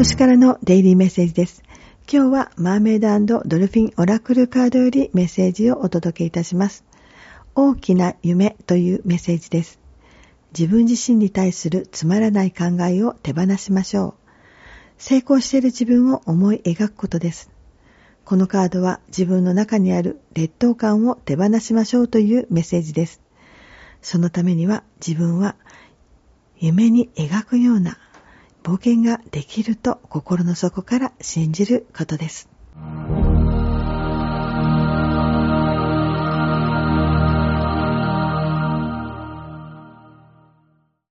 星からのデイリーメッセージです。今日はマーメイドドルフィンオラクルカードよりメッセージをお届けいたします。大きな夢というメッセージです。自分自身に対するつまらない考えを手放しましょう。成功している自分を思い描くことです。このカードは自分の中にある劣等感を手放しましょうというメッセージです。そのためには自分は夢に描くような冒険ができると心の底から信じることです。